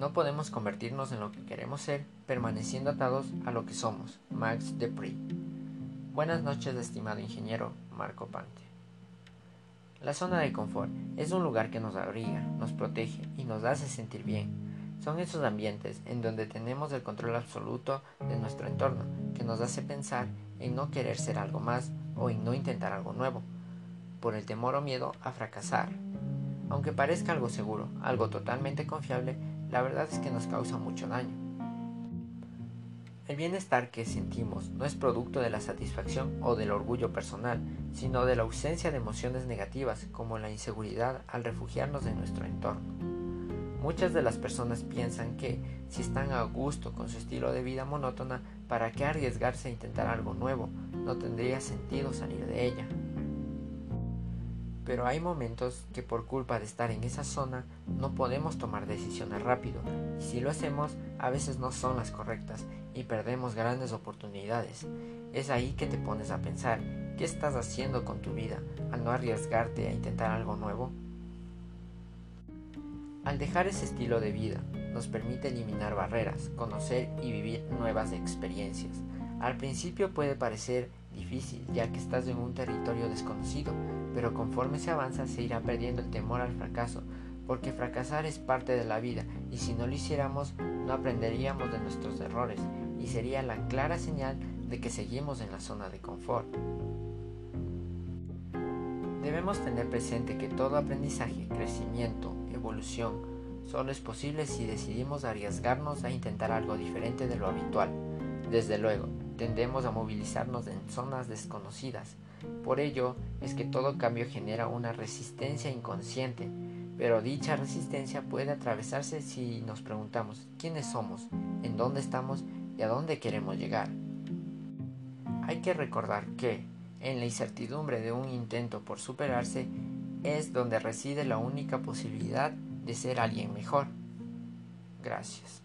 No podemos convertirnos en lo que queremos ser permaneciendo atados a lo que somos. Max Depri. Buenas noches, estimado ingeniero Marco Pante. La zona de confort es un lugar que nos abriga, nos protege y nos hace sentir bien. Son esos ambientes en donde tenemos el control absoluto de nuestro entorno, que nos hace pensar en no querer ser algo más o en no intentar algo nuevo, por el temor o miedo a fracasar. Aunque parezca algo seguro, algo totalmente confiable, la verdad es que nos causa mucho daño. El bienestar que sentimos no es producto de la satisfacción o del orgullo personal, sino de la ausencia de emociones negativas como la inseguridad al refugiarnos en nuestro entorno. Muchas de las personas piensan que si están a gusto con su estilo de vida monótona, ¿para qué arriesgarse a intentar algo nuevo? No tendría sentido salir de ella pero hay momentos que por culpa de estar en esa zona no podemos tomar decisiones rápido y si lo hacemos a veces no son las correctas y perdemos grandes oportunidades. Es ahí que te pones a pensar qué estás haciendo con tu vida al no arriesgarte a intentar algo nuevo. Al dejar ese estilo de vida nos permite eliminar barreras, conocer y vivir nuevas experiencias. Al principio puede parecer difícil ya que estás en un territorio desconocido, pero conforme se avanza se irá perdiendo el temor al fracaso, porque fracasar es parte de la vida y si no lo hiciéramos no aprenderíamos de nuestros errores y sería la clara señal de que seguimos en la zona de confort. Debemos tener presente que todo aprendizaje, crecimiento, evolución, solo es posible si decidimos arriesgarnos a intentar algo diferente de lo habitual. Desde luego, tendemos a movilizarnos en zonas desconocidas. Por ello es que todo cambio genera una resistencia inconsciente, pero dicha resistencia puede atravesarse si nos preguntamos quiénes somos, en dónde estamos y a dónde queremos llegar. Hay que recordar que, en la incertidumbre de un intento por superarse, es donde reside la única posibilidad de ser alguien mejor. Gracias.